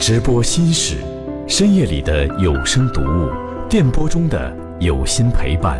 直播心事，深夜里的有声读物，电波中的有心陪伴，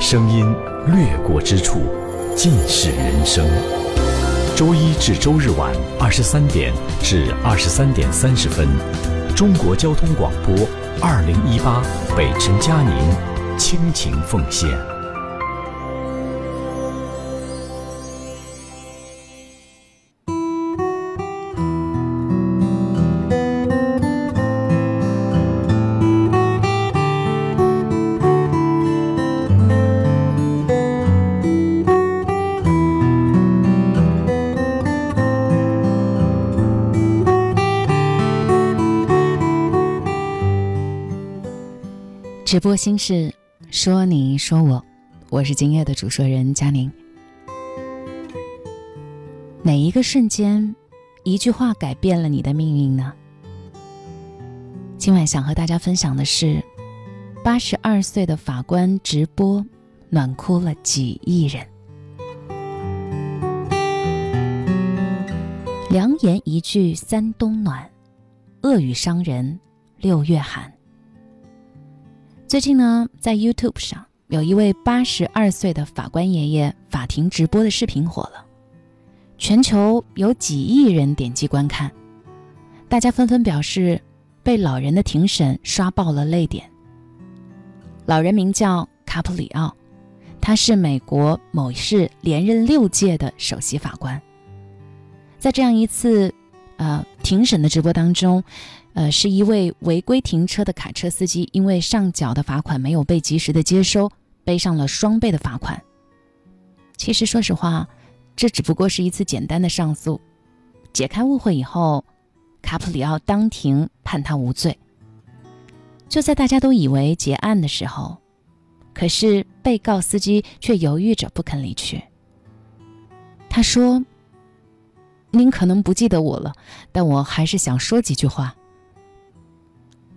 声音掠过之处，尽是人生。周一至周日晚二十三点至二十三点三十分，中国交通广播二零一八北辰佳宁倾情奉献。直播心事，说你说我，我是今夜的主说人佳宁。哪一个瞬间，一句话改变了你的命运呢？今晚想和大家分享的是，八十二岁的法官直播，暖哭了几亿人。良言一句三冬暖，恶语伤人六月寒。最近呢，在 YouTube 上有一位八十二岁的法官爷爷法庭直播的视频火了，全球有几亿人点击观看，大家纷纷表示被老人的庭审刷爆了泪点。老人名叫卡普里奥，他是美国某市连任六届的首席法官，在这样一次呃庭审的直播当中。呃，是一位违规停车的卡车司机，因为上缴的罚款没有被及时的接收，背上了双倍的罚款。其实，说实话，这只不过是一次简单的上诉。解开误会以后，卡普里奥当庭判他无罪。就在大家都以为结案的时候，可是被告司机却犹豫着不肯离去。他说：“您可能不记得我了，但我还是想说几句话。”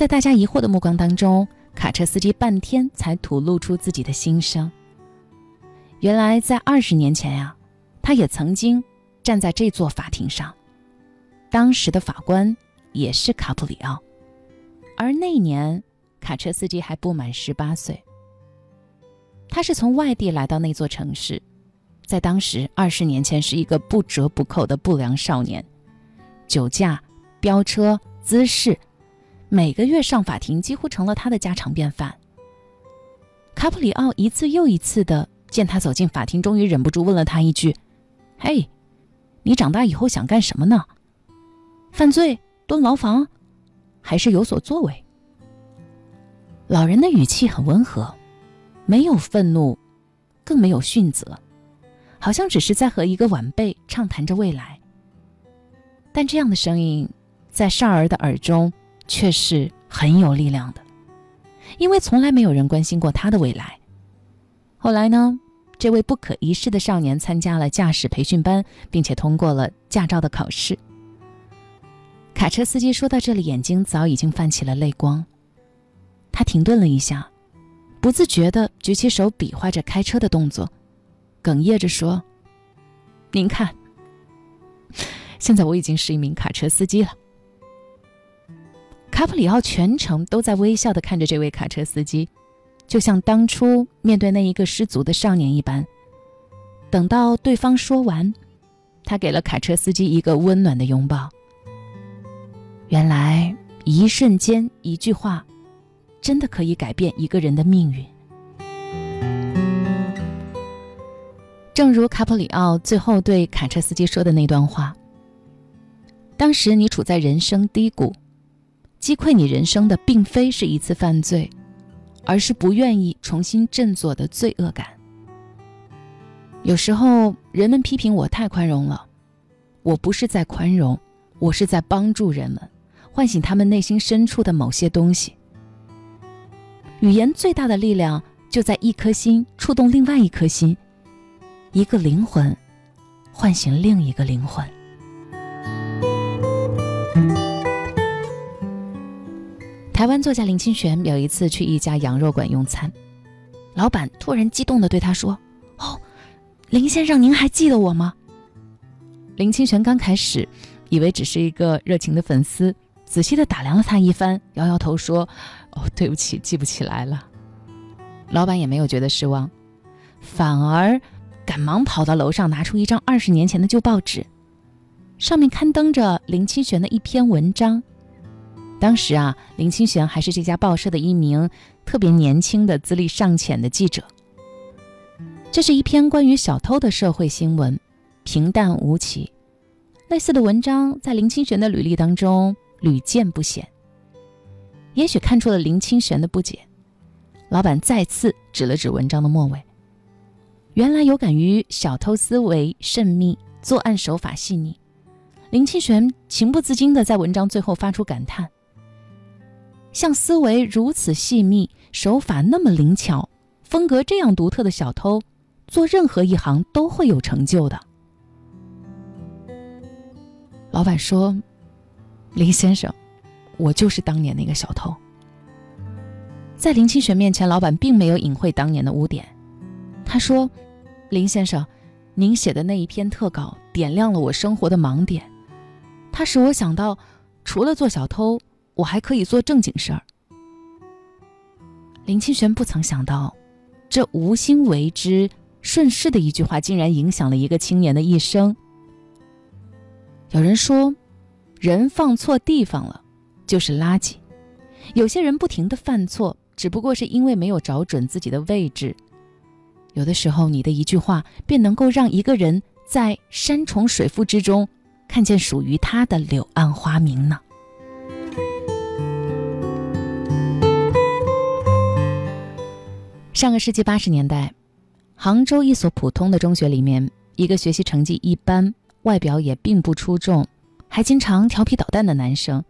在大家疑惑的目光当中，卡车司机半天才吐露出自己的心声。原来，在二十年前呀，他也曾经站在这座法庭上，当时的法官也是卡普里奥，而那年卡车司机还不满十八岁。他是从外地来到那座城市，在当时二十年前是一个不折不扣的不良少年，酒驾、飙车、滋事。每个月上法庭几乎成了他的家常便饭。卡普里奥一次又一次的见他走进法庭，终于忍不住问了他一句：“嘿，你长大以后想干什么呢？犯罪、蹲牢房，还是有所作为？”老人的语气很温和，没有愤怒，更没有训责，好像只是在和一个晚辈畅谈着未来。但这样的声音在少儿的耳中。却是很有力量的，因为从来没有人关心过他的未来。后来呢，这位不可一世的少年参加了驾驶培训班，并且通过了驾照的考试。卡车司机说到这里，眼睛早已经泛起了泪光。他停顿了一下，不自觉地举起手比划着开车的动作，哽咽着说：“您看，现在我已经是一名卡车司机了。”卡普里奥全程都在微笑的看着这位卡车司机，就像当初面对那一个失足的少年一般。等到对方说完，他给了卡车司机一个温暖的拥抱。原来，一瞬间，一句话，真的可以改变一个人的命运。正如卡普里奥最后对卡车司机说的那段话：“当时你处在人生低谷。”击溃你人生的，并非是一次犯罪，而是不愿意重新振作的罪恶感。有时候，人们批评我太宽容了，我不是在宽容，我是在帮助人们，唤醒他们内心深处的某些东西。语言最大的力量，就在一颗心触动另外一颗心，一个灵魂，唤醒另一个灵魂。台湾作家林清玄有一次去一家羊肉馆用餐，老板突然激动地对他说：“哦，林先生，您还记得我吗？”林清玄刚开始以为只是一个热情的粉丝，仔细的打量了他一番，摇摇头说：“哦，对不起，记不起来了。”老板也没有觉得失望，反而赶忙跑到楼上，拿出一张二十年前的旧报纸，上面刊登着林清玄的一篇文章。当时啊，林清玄还是这家报社的一名特别年轻的、资历尚浅的记者。这是一篇关于小偷的社会新闻，平淡无奇。类似的文章在林清玄的履历当中屡见不鲜。也许看出了林清玄的不解。老板再次指了指文章的末尾。原来有感于小偷思维慎密，作案手法细腻。林清玄情不自禁地在文章最后发出感叹：像思维如此细密、手法那么灵巧、风格这样独特的小偷，做任何一行都会有成就的。老板说：“林先生，我就是当年那个小偷。”在林清玄面前，老板并没有隐晦当年的污点。他说：“林先生，您写的那一篇特稿点亮了我生活的盲点，它使我想到，除了做小偷，我还可以做正经事儿。”林清玄不曾想到，这无心为之、顺势的一句话，竟然影响了一个青年的一生。有人说，人放错地方了，就是垃圾。有些人不停的犯错。只不过是因为没有找准自己的位置，有的时候你的一句话便能够让一个人在山重水复之中看见属于他的柳暗花明呢。上个世纪八十年代，杭州一所普通的中学里面，一个学习成绩一般、外表也并不出众，还经常调皮捣蛋的男生，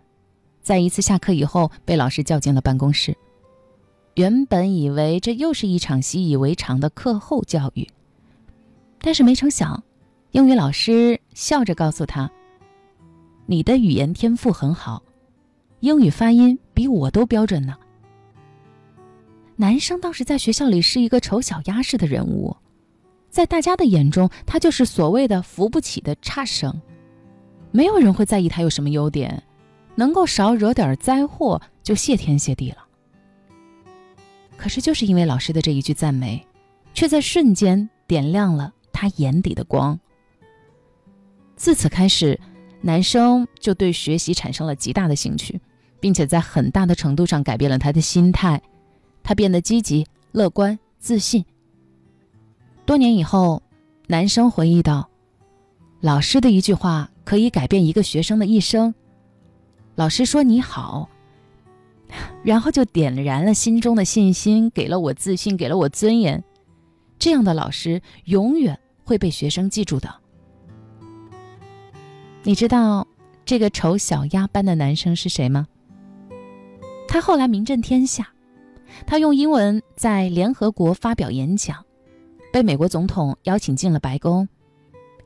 在一次下课以后被老师叫进了办公室。原本以为这又是一场习以为常的课后教育，但是没成想，英语老师笑着告诉他：“你的语言天赋很好，英语发音比我都标准呢。”男生当时在学校里是一个丑小鸭式的人物，在大家的眼中，他就是所谓的扶不起的差生，没有人会在意他有什么优点，能够少惹点灾祸就谢天谢地了。可是，就是因为老师的这一句赞美，却在瞬间点亮了他眼底的光。自此开始，男生就对学习产生了极大的兴趣，并且在很大的程度上改变了他的心态。他变得积极、乐观、自信。多年以后，男生回忆道：“老师的一句话可以改变一个学生的一生。”老师说：“你好。”然后就点燃了心中的信心，给了我自信，给了我尊严。这样的老师永远会被学生记住的。你知道这个丑小鸭般的男生是谁吗？他后来名震天下，他用英文在联合国发表演讲，被美国总统邀请进了白宫，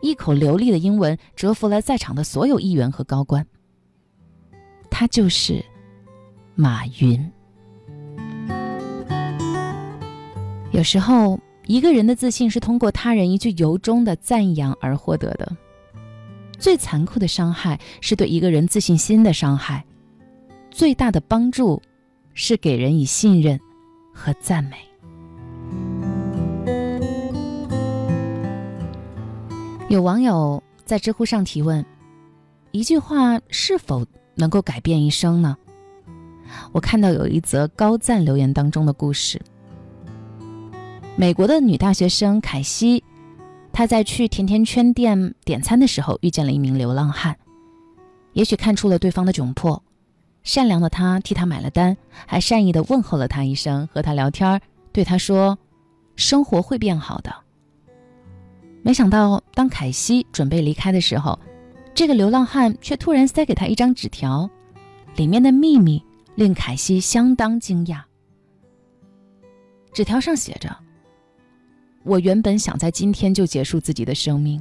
一口流利的英文折服了在场的所有议员和高官。他就是。马云。有时候，一个人的自信是通过他人一句由衷的赞扬而获得的。最残酷的伤害是对一个人自信心的伤害，最大的帮助是给人以信任和赞美。有网友在知乎上提问：“一句话是否能够改变一生呢？”我看到有一则高赞留言当中的故事。美国的女大学生凯西，她在去甜甜圈店点餐的时候遇见了一名流浪汉，也许看出了对方的窘迫，善良的他替他买了单，还善意的问候了他一声，和他聊天，对他说：“生活会变好的。”没想到，当凯西准备离开的时候，这个流浪汉却突然塞给他一张纸条，里面的秘密。令凯西相当惊讶。纸条上写着：“我原本想在今天就结束自己的生命，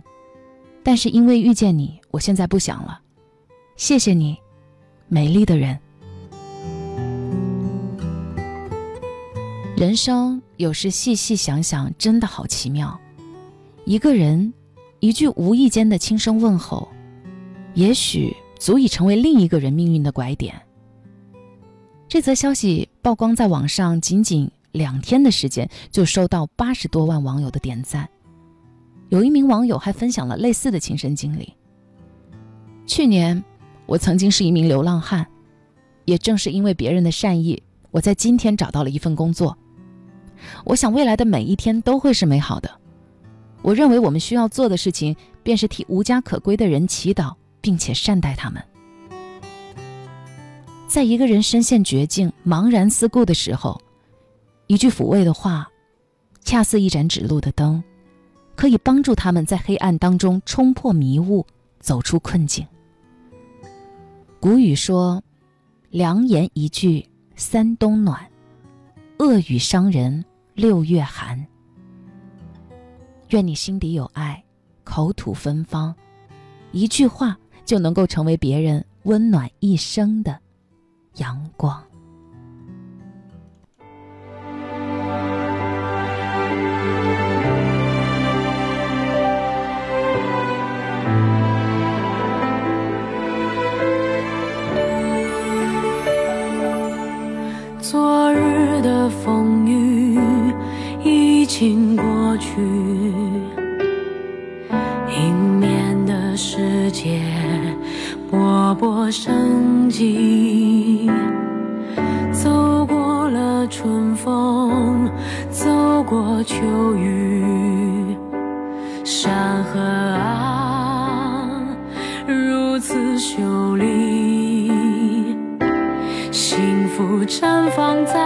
但是因为遇见你，我现在不想了。谢谢你，美丽的人。人生有时细细想想，真的好奇妙。一个人，一句无意间的轻声问候，也许……足以成为另一个人命运的拐点。这则消息曝光在网上，仅仅两天的时间就收到八十多万网友的点赞。有一名网友还分享了类似的亲身经历。去年，我曾经是一名流浪汉，也正是因为别人的善意，我在今天找到了一份工作。我想未来的每一天都会是美好的。我认为我们需要做的事情，便是替无家可归的人祈祷，并且善待他们。在一个人深陷绝境、茫然四顾的时候，一句抚慰的话，恰似一盏指路的灯，可以帮助他们在黑暗当中冲破迷雾，走出困境。古语说：“良言一句三冬暖，恶语伤人六月寒。”愿你心底有爱，口吐芬芳，一句话就能够成为别人温暖一生的阳光。已经过去，迎面的世界勃勃生机。走过了春风，走过秋雨，山河啊，如此秀丽。幸福绽放在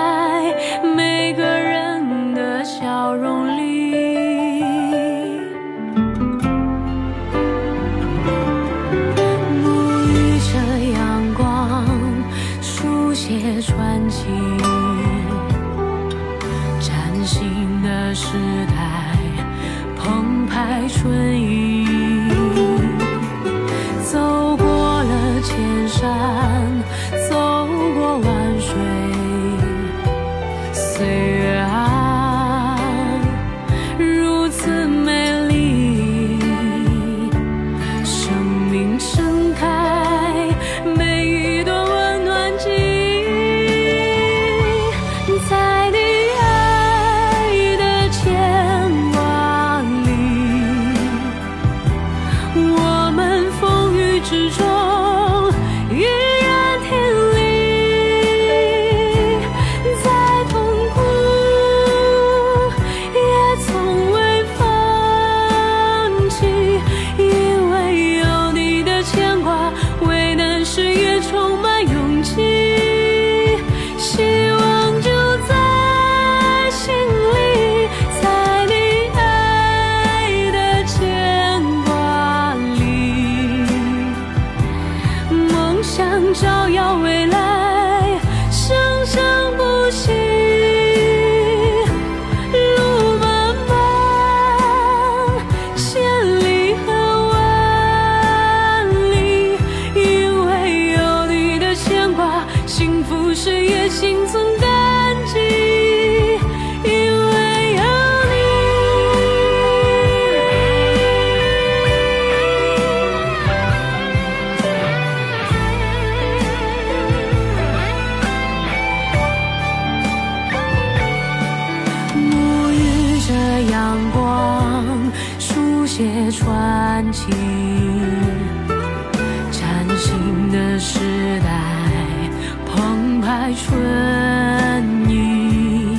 春雨。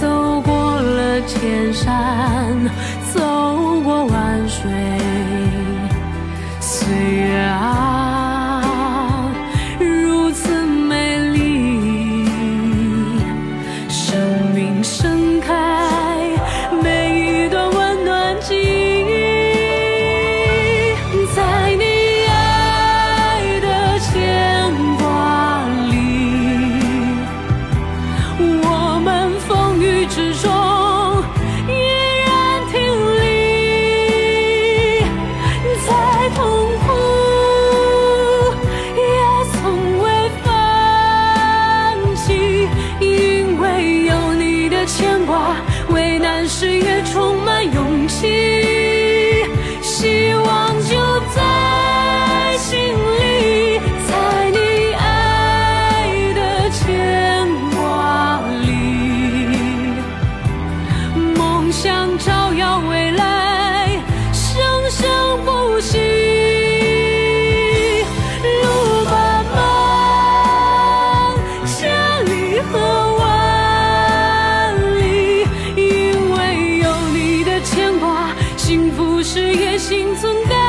走过了千山， 순간